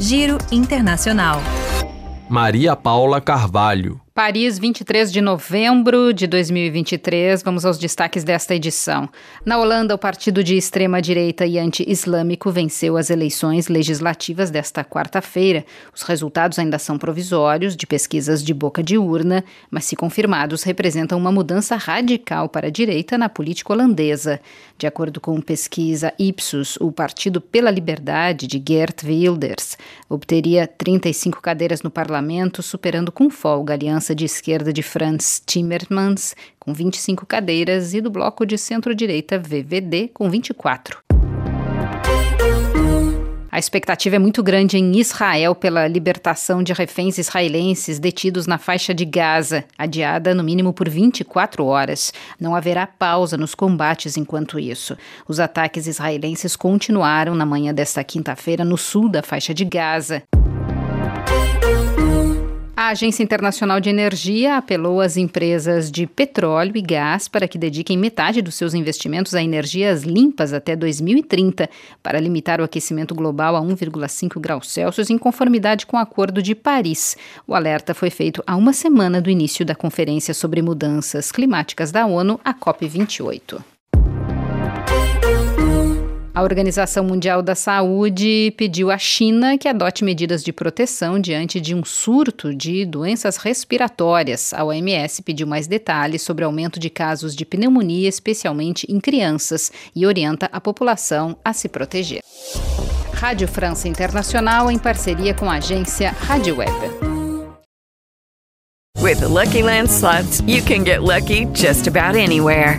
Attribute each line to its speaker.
Speaker 1: Giro Internacional.
Speaker 2: Maria Paula Carvalho.
Speaker 3: Paris, 23 de novembro de 2023. Vamos aos destaques desta edição. Na Holanda, o partido de extrema-direita e anti-islâmico venceu as eleições legislativas desta quarta-feira. Os resultados ainda são provisórios, de pesquisas de boca de urna, mas, se confirmados, representam uma mudança radical para a direita na política holandesa. De acordo com pesquisa Ipsos, o Partido pela Liberdade de Geert Wilders obteria 35 cadeiras no parlamento, superando com folga a aliança Aliança de Esquerda de Franz Timmermans, com 25 cadeiras, e do bloco de centro-direita VVD, com 24. A expectativa é muito grande em Israel pela libertação de reféns israelenses detidos na faixa de Gaza, adiada no mínimo por 24 horas. Não haverá pausa nos combates enquanto isso. Os ataques israelenses continuaram na manhã desta quinta-feira no sul da faixa de Gaza. A Agência Internacional de Energia apelou às empresas de petróleo e gás para que dediquem metade dos seus investimentos a energias limpas até 2030, para limitar o aquecimento global a 1,5 graus Celsius, em conformidade com o Acordo de Paris. O alerta foi feito há uma semana do início da Conferência sobre Mudanças Climáticas da ONU, a COP28. A Organização Mundial da Saúde pediu à China que adote medidas de proteção diante de um surto de doenças respiratórias. A OMS pediu mais detalhes sobre aumento de casos de pneumonia, especialmente em crianças, e orienta a população a se proteger. Rádio França Internacional em parceria com a agência Rádio Web.
Speaker 4: With the Lucky Land slots, you can get lucky just about anywhere.